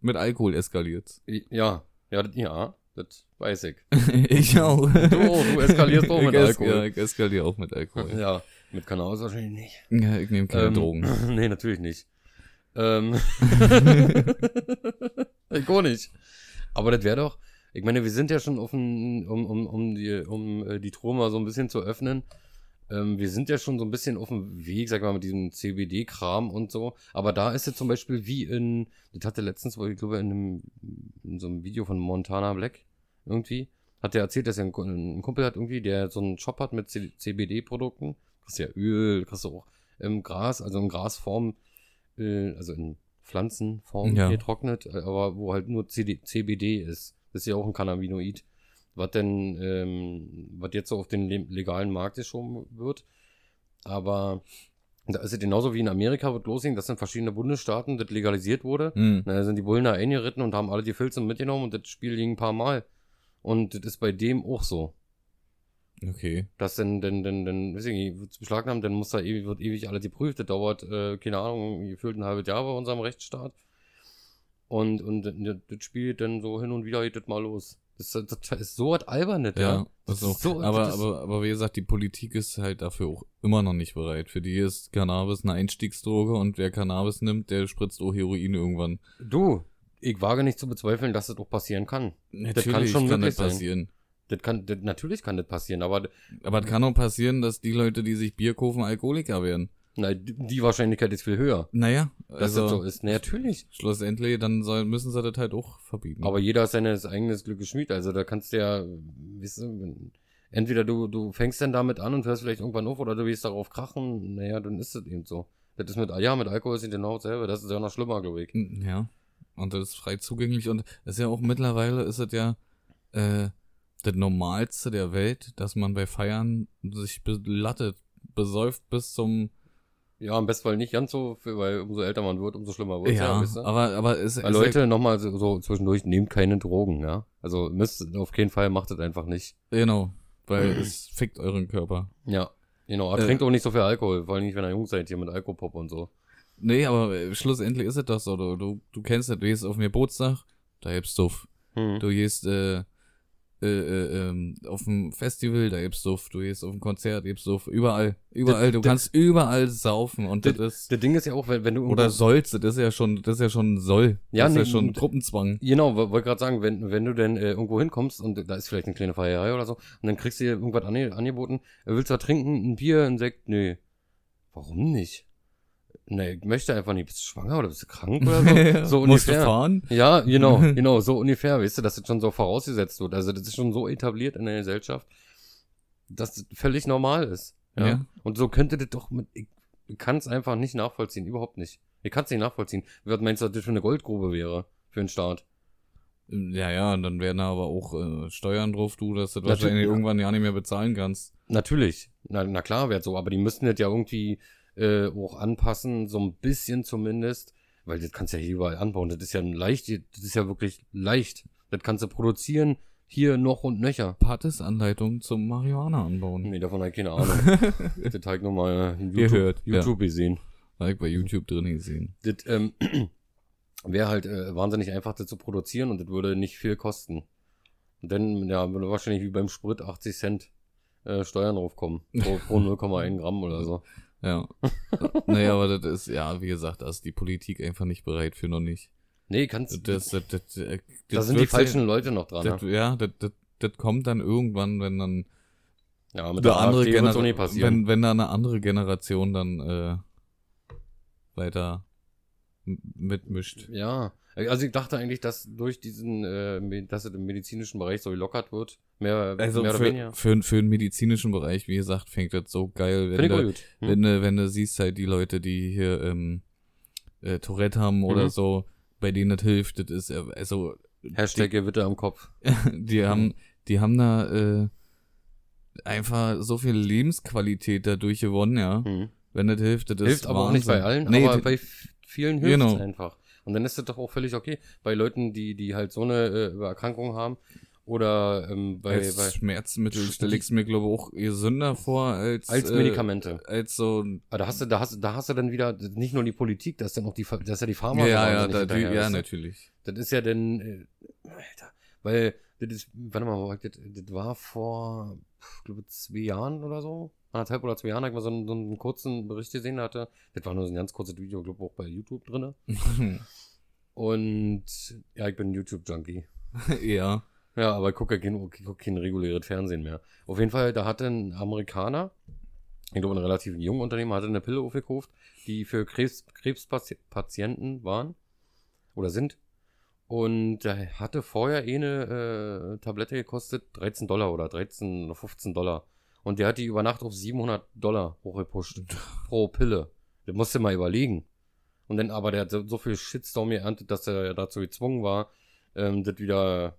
Mit Alkohol eskaliert's. Ja, ja, ja, das weiß ich. ich auch. Du, auch, du eskalierst auch mit Alkohol. Ja, ich eskaliere auch mit Alkohol. Ja, mit Kanal wahrscheinlich nicht. Ja, ich nehme keine Ähm, Drogen. nee, natürlich nicht. Ähm, ich auch nicht. Aber das wäre doch, ich meine, wir sind ja schon offen, um, um, um die, um äh, die Truhe mal so ein bisschen zu öffnen. Ähm, wir sind ja schon so ein bisschen auf dem Weg, sag mal, mit diesem CBD-Kram und so. Aber da ist es zum Beispiel wie in, das hatte letztens, ich glaube, in, einem, in so einem Video von Montana Black irgendwie, hat der erzählt, dass er einen, ein Kumpel hat irgendwie, der so einen Shop hat mit CBD-Produkten. Kriegst ja Öl, kriegst du auch im Gras, also in Grasform, also in Pflanzenform Ja. getrocknet, äh, aber wo halt nur CD, CBD ist. Das ist ja auch ein Cannabinoid. Was denn, ähm, was jetzt so auf den le- legalen Markt geschoben wird. Aber da ist es genauso wie in Amerika wird losgehen, dass in verschiedene Bundesstaaten das legalisiert wurde. Hm. Na, da sind die Bullen da eingeritten und haben alle die Filze mitgenommen und das Spiel ging ein paar Mal. Und das ist bei dem auch so. Okay. Dass dann, dann, dann, dann, weiß ich nicht, wird's beschlagnahmt, dann muss da ewig, wird ewig alles geprüft. Das dauert, äh, keine Ahnung, gefühlt ein halbes Jahr bei unserem Rechtsstaat. Und, und das das spielt dann so hin und wieder geht das mal los. Das, das, das ist so was Albernes, Ja, ja. das ist auch, so, aber, das ist- aber, aber wie gesagt, die Politik ist halt dafür auch immer noch nicht bereit. Für die ist Cannabis eine Einstiegsdroge und wer Cannabis nimmt, der spritzt auch Heroin irgendwann. Du, ich wage nicht zu bezweifeln, dass das auch passieren kann. Natürlich schon kann möglich das sein. Das kann, das, natürlich kann das passieren, aber Aber es kann auch passieren, dass die Leute, die sich Bier kaufen, Alkoholiker werden. na, die Wahrscheinlichkeit ist viel höher, Naja, dass also das so ist. Na, natürlich. schlussendlich, dann soll, müssen sie das halt auch verbieten. Aber jeder ist seines eigenes Glückes Schmied. Also da kannst du ja, weißt du, entweder du, du fängst dann damit an und hörst vielleicht irgendwann auf oder du willst darauf krachen, naja, dann ist das eben so. Das ist mit, ja, mit Alkohol ist es genau dasselbe. Das ist ja noch schlimmer, glaube ich. Ja. Und das ist frei zugänglich und ist ja auch mittlerweile ist es ja äh, das Normalste der Welt, dass man bei Feiern sich belattet, besäuft bis zum Ja, im Bestfall nicht ganz so, für, weil umso älter man wird, umso schlimmer wird ja, ja, weißt du? aber aber es es- Leute, nochmal so, so zwischendurch, nehmt keine Drogen, ja. Also müsst auf keinen Fall, macht das einfach nicht. genau, weil es fickt euren Körper. Ja. Genau, aber Äh. trinkt auch nicht so viel Alkohol, vor allem nicht, wenn ihr jung seid, hier mit Alkopop und so. Nee, aber äh, schlussendlich ist es doch so. Du, du, du kennst das, du gehst auf den Geburtstag, da gibt's Duft. Hm. Du gehst äh, äh, äh, ähm, auf dem Festival, da gibt's Duft. Du gehst auf ein Konzert, gibt's Duft. Überall, überall. Du kannst überall saufen und das ist Das Ding ist ja auch, wenn, wenn du oder sollst. Das ist ja schon, das ist ja schon soll. Ja, das ist ja schon Gruppenzwang. Genau, wo- wollte gerade sagen, wenn, wenn du denn äh, irgendwo hinkommst und da ist vielleicht eine kleine Feierei oder so, und dann kriegst du dir irgendwas ange angeboten, willst du was trinken, ein Bier, ein Sekt? Nee. Warum nicht? Nee, ich möchte einfach nicht. Bist du schwanger oder bist du krank oder so? so Musst du ungefähr. fahren? Ja, genau, genau, so ungefähr, weißt du, dass das schon so vorausgesetzt wird. Also das ist schon so etabliert in der Gesellschaft, dass das völlig normal ist. Ja. Ja. Und so könnte das doch mit, ich, kann es einfach nicht nachvollziehen, überhaupt nicht. Ich kann es nicht nachvollziehen. Was meinst du, was das für eine Goldgrube wäre für den Staat? Ja, ja, und dann werden da aber auch äh, Steuern drauf, du, dass du das wahrscheinlich ja. irgendwann ja nicht mehr bezahlen kannst. Natürlich, na, na klar wäre so, aber die müssten das ja irgendwie äh, auch anpassen, so ein bisschen zumindest, weil das kannst du ja hier überall anbauen. Das ist ja leicht, das ist ja wirklich leicht. Das kannst du produzieren, hier noch und nöcher. Patis-Anleitung zum Marihuana anbauen. Nee, davon habe ich keine Ahnung. das habe ich nochmal in Ihr YouTube, hört, ja. YouTube gesehen. Habe ich bei YouTube drin gesehen. Das ähm, wäre halt äh, wahnsinnig einfach, das zu produzieren und das würde nicht viel kosten. Dann, ja, würde wahrscheinlich wie beim Sprit 80 Cent äh, Steuern draufkommen. Pro, pro 0,1 Gramm oder so. Ja. naja, aber das ist, ja, wie gesagt, da ist die Politik einfach nicht bereit für noch nicht. Nee, kannst Das, das, das, das, Da sind die falschen Leute noch dran. Das, ja, das, das, das kommt dann irgendwann, wenn dann Ja, mit eine der andere Generation, wenn, wenn da eine andere Generation dann äh, weiter mitmischt. Ja, also ich dachte eigentlich, dass durch diesen, äh, dass es im medizinischen Bereich so gelockert wird, mehr, Also mehr oder für, weniger. für, für den medizinischen Bereich, wie gesagt, fängt das so geil, wenn du, gut. Hm? wenn, du, wenn du siehst halt die Leute, die hier ähm, äh, Tourette haben oder Mhm. so, bei denen das hilft, das ist, äh, also Hashtag Gewitter am Kopf. die haben, die haben da äh, einfach so viel Lebensqualität dadurch gewonnen, ja. Hm. Wenn das hilft, das ist Hilft aber auch nicht bei allen, Nee, aber die- bei vielen hilft es Genau. einfach. Und dann ist das doch auch völlig okay. Bei Leuten, die, die halt so eine äh, Erkrankung haben oder ähm, bei, als bei Schmerzmittel stelle ich es mir, glaube ich, auch gesünder vor als, als äh, Medikamente. als so Aber da hast du, da hast, du- da hast du dann wieder nicht nur die Politik, das ist dann auch die, das ist ja die Pharma. ja, ja, da, hinterher, ja, natürlich. Das ist ja dann, äh, Alter, weil, das ist, warte mal, das, das war vor, ich glaube, zwei Jahren oder so, anderthalb oder zwei Jahren, habe ich mal so einen, so einen kurzen Bericht gesehen hatte. Das war nur so ein ganz kurzes Video, glaube ich, auch bei YouTube drinne. Und, ja, ich bin YouTube-Junkie. ja. Ja, aber ich gucke kein, guck kein reguläres Fernsehen mehr. Auf jeden Fall, da hatte ein Amerikaner, ich glaube, ein relativ junger Unternehmer, hatte eine Pille aufgekauft, die für Krebs, Krebspatienten waren oder sind. Und der hatte vorher eh eine äh, Tablette gekostet, 13 Dollar oder 13 oder 15 Dollar. Und der hat die über Nacht auf 700 Dollar hochgepusht pro Pille. Das musste mal überlegen. Und dann, aber der hat so, so viel Shitstorm geerntet, dass er dazu gezwungen war, ähm, das wieder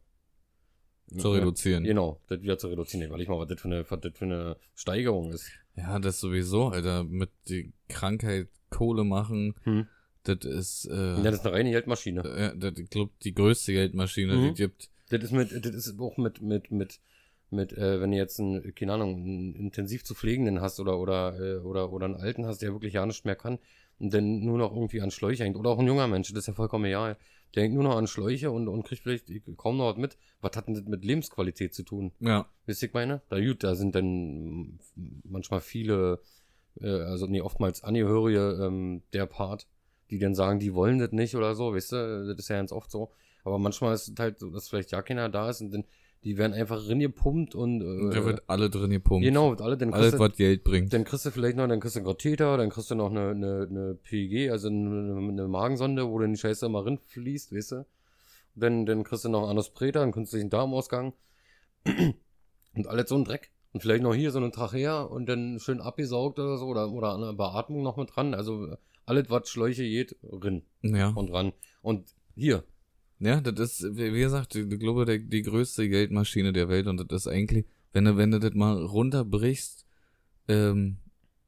Zu reduzieren. Genau, das wieder zu reduzieren. Weil ich mal, was das für eine, was das für eine Steigerung ist. Ja, das sowieso, Alter, mit die Krankheit Kohle machen, Hm. das ist, äh, Ja, das ist eine reine Geldmaschine. äh, das, ich glaube, die größte Geldmaschine, die Mhm. es gibt. Das ist mit, das ist auch mit, mit, mit, mit, äh, wenn du jetzt einen, keine Ahnung, einen intensiv zu pflegenden hast oder, oder, äh, oder, oder einen Alten hast, der wirklich ja nichts mehr kann und dann nur noch irgendwie an Schläuche hängt. Oder auch ein junger Mensch, das ist ja vollkommen egal. Der hängt nur noch an Schläuche und, und kriegt vielleicht kaum noch was mit. Was hat denn das mit Lebensqualität zu tun? Ja. Wisst ihr, ich meine? Da, gut, da sind dann manchmal viele, äh, also nee, oftmals Angehörige ähm, der Part, die dann sagen, die wollen das nicht oder so, weißt du? Das ist ja ganz oft so. Aber manchmal ist es halt so, dass vielleicht ja keiner da ist und dann, die werden einfach reingepumpt und äh, Da wird alle drin gepumpt. genau, und alle, dann Alles, du, was Geld bringt. dann kriegst du vielleicht noch, dann kriegst du einen Katheter, dann kriegst du noch eine, eine, eine PEG, also eine, eine Magensonde, wo dann die Scheiße immer rinfließt, weißt du? Dann, dann kriegst du noch Anospreta, einen künstlichen Darmausgang und alles so ein Dreck. Und vielleicht noch hier so eine Trachea und dann schön abgesaugt oder so oder, oder eine Beatmung noch mit dran. Also alles, was Schläuche geht, rin Ja. und ran. Und hier, Ja, das ist, wie gesagt, ich glaube, die, die größte Geldmaschine der Welt und das ist eigentlich, wenn du, wenn du das mal runterbrichst, ähm,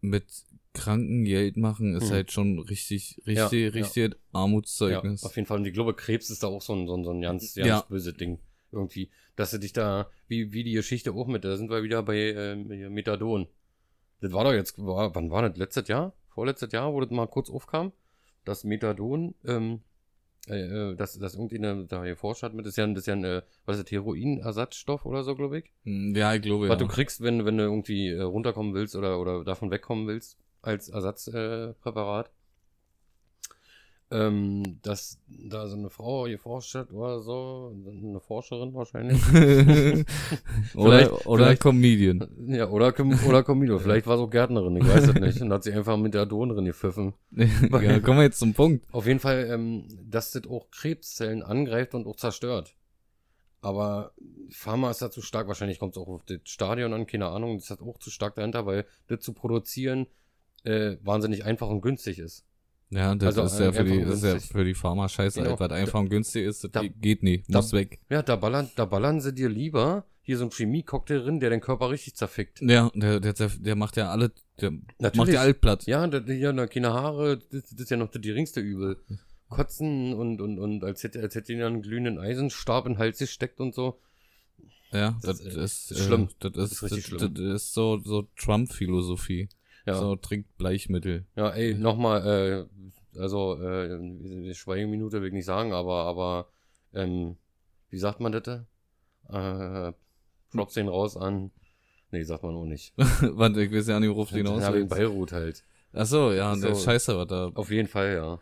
mit kranken Geld machen, ist Mhm. halt schon richtig, Ja, richtig, ja. richtig ja, Armutszeugnis. auf jeden Fall. Und ich glaube, Krebs ist da auch so ein, so ein, so ein ganz, ganz Ja. böse Ding. Irgendwie. Dass du dich da, wie, wie die Geschichte auch mit, da sind wir wieder bei hier Methadon. Das war doch jetzt, war, wann war das? Letztes Jahr? Vorletztes Jahr, wo das mal kurz aufkam? Das Methadon, ähm, äh, äh, dass das irgendwie eine, da geforscht hat mit, das ist ja, das ist ja ein, äh, was ist das, Heroinersatzstoff oder so, glaube ich. Hm, ja, ich glaube, Was ja. du kriegst, wenn, wenn du irgendwie äh, runterkommen willst oder, oder davon wegkommen willst, als Ersatzpräparat. Äh, ähm, dass da so eine Frau geforscht hat oder so, eine Forscherin wahrscheinlich. oder oder vielleicht- Comedian. ja, oder, oder Comido. Vielleicht war es auch Gärtnerin, ich weiß es nicht. Und hat sie einfach mit der Don drin gepfiffen. ja, kommen wir jetzt zum Punkt. Auf jeden Fall, ähm, dass das auch Krebszellen angreift und auch zerstört. Aber Pharma ist da zu stark. Wahrscheinlich kommt es auch auf das Stadion an, keine Ahnung. Das hat auch zu stark dahinter, weil das zu produzieren äh, wahnsinnig einfach und günstig ist. Ja, das Also, ist ja äh, für die, das ist ja für die Pharma scheiße, Genau. was einfach und günstig ist, das Da- geht nie, da- muss weg. Ja, da ballern, da ballern sie dir lieber hier so ein Chemie-Cocktail drin, der den Körper richtig zerfickt. Ja, der, der, der, der macht ja alle, der macht Natürlich. ja alt platt. Ja, da, ja, na, keine Haare, das, das ist ja noch das geringste Übel. Kotzen und, und, und als hätte, als hätte ihn einen glühenden Eisenstab in den Hals gesteckt und so. Ja, Das, das, äh, ist, ist schlimm. Äh, das, Das ist, ist richtig das, schlimm. Das ist so, so Trump-Philosophie. Ja, So, trinkt Bleichmittel. ja ey, nochmal, äh, also, äh, Schweigeminute will ich nicht sagen, aber, aber, ähm, wie sagt man das? da? Äh, Props den raus an, nee, sagt man auch nicht. Warte, ich weiß ja nicht, worauf du hinaus Ja, wegen. Beirut halt. Achso, ja, So. der Scheiße war da. Auf jeden Fall, ja.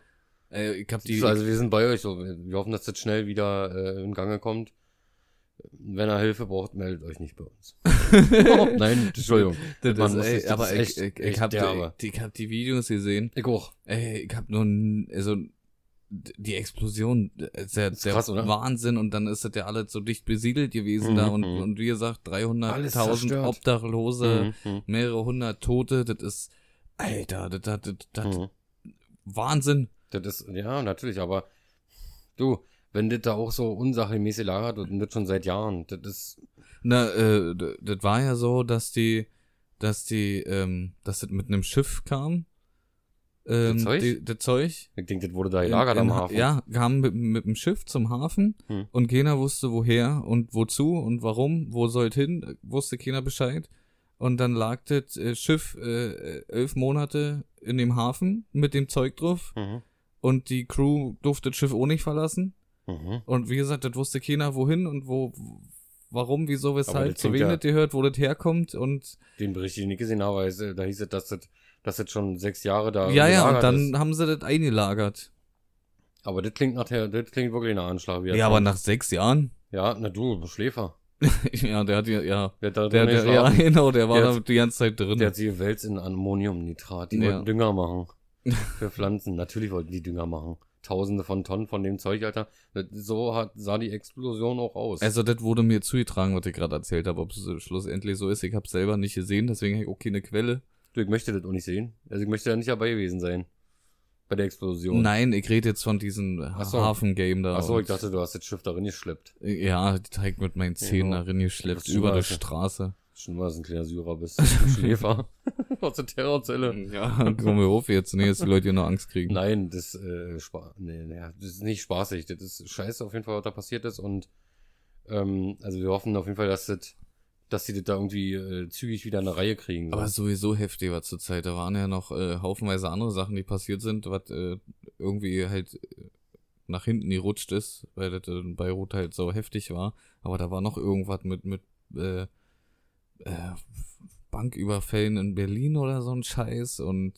Ey, ich hab die, also wir sind bei euch so. Wir hoffen, dass das schnell wieder äh, in Gange kommt. Wenn ihr Hilfe braucht, meldet euch nicht bei uns. oh, nein, Entschuldigung. das Man ist, ey, das- aber ich, echt- ich, ich, hab derbe. die, ich hab die Videos gesehen. Ich auch. Ey, ich hab nur, also, die Explosion, äh, ist der, der krass, oder? Wahnsinn und dann ist das ja alles so dicht besiedelt gewesen Mhm, da und, mhm. und wie gesagt, Alles 300.000 zerstört. Obdachlose, Mhm, mhm, mehrere hundert Tote, das ist, Alter, das, das, das, das mhm. Wahnsinn. Das ist, ja, natürlich, aber du, wenn das da auch so unsachgemäße lagert und das schon seit Jahren, das ist, Na, äh, das war ja so, dass die, dass die, ähm, dass das mit einem Schiff kam. Ähm, Das Zeug? Die, das Zeug. ich denke, das wurde da gelagert In- in- am Hafen. Ja, kam mit, mit dem Schiff zum Hafen Hm. und keiner wusste woher und wozu und warum, wo sollt hin, wusste keiner Bescheid. Und dann lag das äh, Schiff äh, elf Monate in dem Hafen mit dem Zeug drauf Mhm. und die Crew durfte das Schiff auch nicht verlassen. Mhm. Und wie gesagt, das wusste keiner wohin und wo, warum, wieso, weshalb, zu wem ja- das gehört, wo das herkommt und Den Bericht, den ich nicht gesehen habe, ist, äh, da hieß es, dass das, dass das schon sechs Jahre da ja, ja, und dann ist. haben sie das eingelagert. Aber das klingt nachher, das klingt wirklich nach Anschlag. er Ja, aber nach sechs Jahren. Ja, na du, Schläfer. ja, der hat ja, ja, Der, hat der, der, ja, genau, der war Der da hat- die ganze Zeit drin. Der hat sie gewälzt in Ammoniumnitrat. Die Ja. wollten Dünger machen. Für Pflanzen. Natürlich wollten die Dünger machen. Tausende von Tonnen von dem Zeug, Alter. Das- So hat, sah die Explosion auch aus. also, das wurde mir zugetragen, was ich gerade erzählt habe, ob es schlussendlich so ist. Ich habe selber nicht gesehen, deswegen habe ich auch keine Quelle. du, ich möchte das auch nicht sehen. Also ich möchte da nicht dabei gewesen sein. Bei der Explosion. Nein, ich rede jetzt von diesem so. Hafen-Game da. Achso, ich dachte, du hast das Schiff darin geschleppt. Ja, die Teig mit meinen Zähnen Ja. darin geschleppt, über die. Straße. Schon mal, dass du ein kleiner Syrer bist. Ein Schläfer. Aus der Terrorzelle. Ja, komm mir auf jetzt, nee, dass die Leute hier noch Angst kriegen. Nein, das, äh, Spa nee, nee, das ist nicht spaßig. Das ist scheiße auf jeden Fall, was da passiert ist. Und ähm, also wir hoffen auf jeden Fall, dass das, dass die das da irgendwie äh, zügig wieder eine Reihe kriegen. Aber sowieso heftig war zur Zeit. Da waren ja noch äh, haufenweise andere Sachen, die passiert sind, was äh, irgendwie halt äh, nach hinten gerutscht ist, weil das in Beirut halt so heftig war. Aber da war noch irgendwas mit, mit äh, äh, Banküberfällen in Berlin oder so ein Scheiß und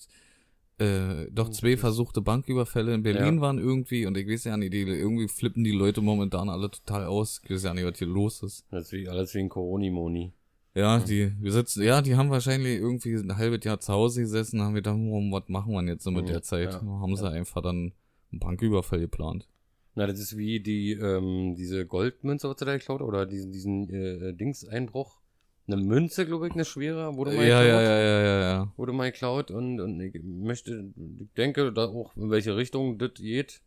äh, doch zwei Das- versuchte Banküberfälle in Berlin Ja. waren irgendwie und ich weiß ja nicht, die, irgendwie flippen die Leute momentan alle total aus. Ich weiß ja nicht, was hier los ist. Das wie, alles wegen Coroni-Moni. Ja, die, wir sitzen, ja, die haben wahrscheinlich irgendwie ein halbes Jahr zu Hause gesessen, haben gedacht, oh, was machen wir jetzt so mit Mhm, der Zeit? ja, haben sie einfach dann einen Banküberfall geplant. Na, das ist wie die, ähm, diese Goldmünze, was sie da geklaut oder diesen, diesen äh, Dingseinbruch. Eine Münze, glaube ich, eine schwere, wurde mal Ja, geklaut. ja, ja, ja, ja. Wurde mal geklaut und, und ich möchte, ich denke da auch, in welche Richtung das geht.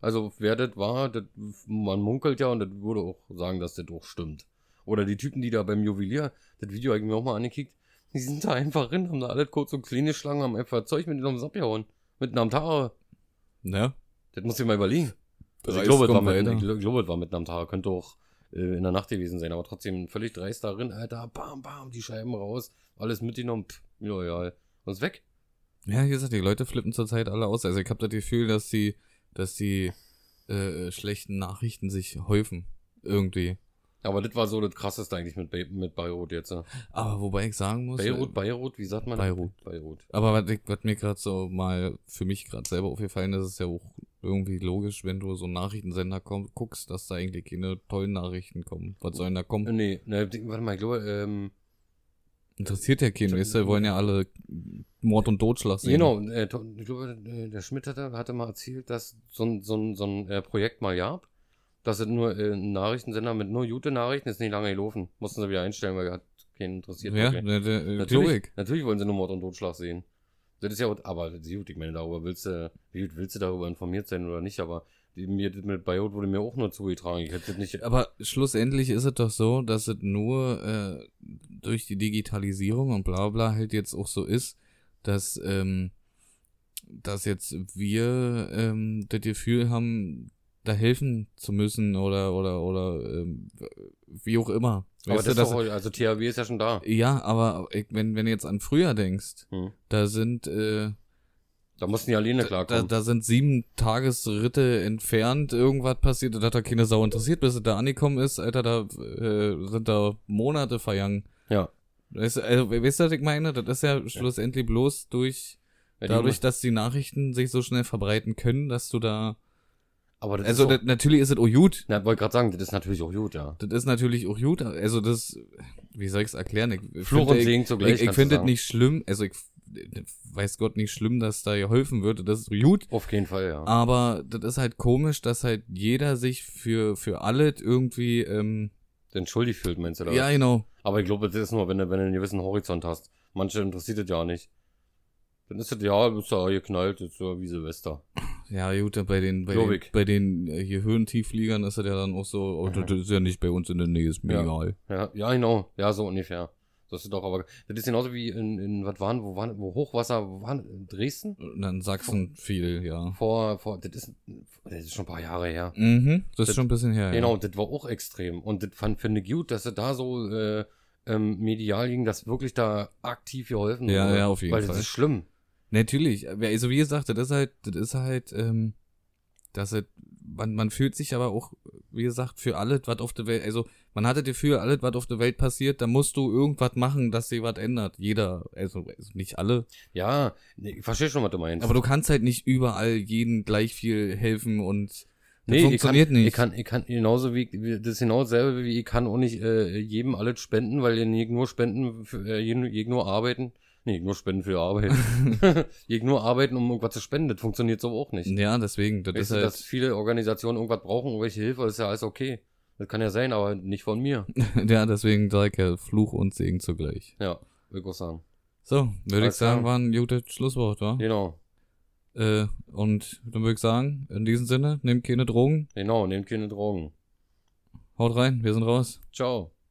Also, wer das war, das, man munkelt ja und das würde auch sagen, dass das auch stimmt. Oder die Typen, die da beim Juwelier, das Video habe ich mir auch mal angekickt, die sind da einfach rein, haben da alles kurz so kleine Schlangen, haben einfach Zeug mit denen abgehauen. Mit einem Tare. Ja, Das muss ich mal überlegen. Also ich glaube, es war mit, ich gl- glaube, war mit einem Tag. Könnte auch in der Nacht gewesen sein, aber trotzdem völlig dreist darin, Alter. Bam, bam, die Scheiben raus. Alles mitgenommen. Pff, loyal. Und ist weg. Ja, wie gesagt, die Leute flippen zurzeit alle aus. Also ich habe das Gefühl, dass die, dass die äh, schlechten Nachrichten sich häufen. Irgendwie. Aber das war so das krasseste eigentlich mit, Be mit Beirut jetzt. Ne? Aber wobei ich sagen muss. Beirut, äh, Beirut, wie sagt man? Beirut. Beirut. Aber was, was mir gerade so mal für mich gerade selber aufgefallen ist, ist ja auch irgendwie logisch, wenn du so einen Nachrichtensender komm, guckst, dass da eigentlich keine tollen Nachrichten kommen. Was sollen da kommen? Nee, ne, warte mal, ich glaube, ähm, Interessiert ja keinen, weißt du, wollen ja alle Mord und Totschlag sehen. genau, äh, ich glaube, äh, der Schmidt hatte, hatte mal erzählt, dass so ein, so ein, so ein äh, Projekt mal gab, dass es nur äh, ein Nachrichtensender mit nur gute Nachrichten ist nicht lange gelaufen. Mussten sie wieder einstellen, weil hat keinen interessiert. Ja, ne, ne, äh, Natürlich, natürlich wollen sie nur Mord und Totschlag sehen. Das ist ja, aber gut, ich meine, darüber willst du, wie willst du darüber informiert sein oder nicht, aber mir, mit Biot wurde mir auch nur zugetragen. Ich hätte nicht. Aber schlussendlich ist es doch so, dass es nur äh, durch die Digitalisierung und bla bla halt jetzt auch so ist, dass, ähm, dass jetzt wir ähm, das Gefühl haben, da helfen zu müssen oder oder oder ähm, wie auch immer. Aber Weißt das du, doch, heu- also THW ist ja schon da. ja, aber wenn wenn du jetzt an früher denkst, Hm. da sind äh, Da mussten die alleine da, klarkommen. da sind sieben Tagesritte entfernt irgendwas passiert, das hat da keine Sau interessiert, bis es da angekommen ist, Alter, da äh, sind da Monate vergangen. ja. Weißt du, also, weißt du, was ich meine? Das ist ja schlussendlich bloß durch, ja dadurch, dass die Nachrichten sich so schnell verbreiten können, dass du da, aber das also ist das, auch, natürlich ist es auch gut. na, wollte gerade sagen, das ist natürlich auch gut, ja. Das ist natürlich auch gut. Also das, wie soll ich's erklären? Ich Fluch und Segen zugleich, Ich, ich finde es nicht schlimm, also ich weiß Gott nicht schlimm, dass da geholfen wird, das ist gut. Auf jeden Fall, ja. Aber das ist halt komisch, dass halt jeder sich für, für alles irgendwie, ähm, Den schuldig fühlt, meinst du da? ja, genau. Aber ich glaube, das ist nur, wenn du, wenn du einen gewissen Horizont hast. Manche interessiert das ja nicht. Dann ist das, ja, bist du ja geknallt, das ist ja wie Silvester. Ja, gut, bei den, bei den, bei den äh, hier Höhentiefliegern ist das ja dann auch so, oh, das ist ja nicht bei uns in der Nähe, ist mir Ja. egal. Ja, ja, genau. Ja, so ungefähr. Das ist doch aber, das ist genauso wie in, in was waren, wo waren, wo Hochwasser, wo waren, in Dresden? Dann Sachsen viel, ja. Vor, vor, das ist, das ist schon ein paar Jahre her. Mhm, das ist Das- schon ein bisschen her, Genau, ja. das war auch extrem. Und das fand, finde ich gut, dass er da so, äh, ähm, medial ging, dass wirklich da aktiv geholfen Ja, wurde. ja, auf jeden Weil Fall. das ist schlimm. Natürlich, also wie gesagt, das ist halt, das ist halt, ähm, dass es, man, man fühlt sich aber auch, wie gesagt, für alles, was auf der Welt, also man hatte das Gefühl, alles, was auf der Welt passiert, da musst du irgendwas machen, dass sich was ändert. Jeder, also, also nicht alle, Ja, ich verstehe schon, was du meinst. aber du kannst halt nicht überall jeden gleich viel helfen und das Nee, funktioniert ich kann, nicht. Ich kann, ich kann genauso wie, das ist genau dasselbe wie ich kann auch nicht äh, jedem alles spenden, weil ihr nur spenden, für, äh, nur arbeiten. Nee, nur spenden für Arbeit. nur arbeiten, um irgendwas zu spenden. Das funktioniert so auch nicht. ja, deswegen, das Weißt ist du, halt, dass viele Organisationen irgendwas brauchen, irgendwelche Hilfe, ist ja alles okay. Das kann ja sein, aber nicht von mir. ja, deswegen sag ich ja Fluch und Segen zugleich. Ja, will ich auch sagen. So, würde ich sagen, war ein gutes Schlusswort, wa? Genau, Äh, und dann würde ich sagen, in diesem Sinne, nehmt keine Drogen, genau, nehmt keine Drogen. haut rein, wir sind raus. Ciao.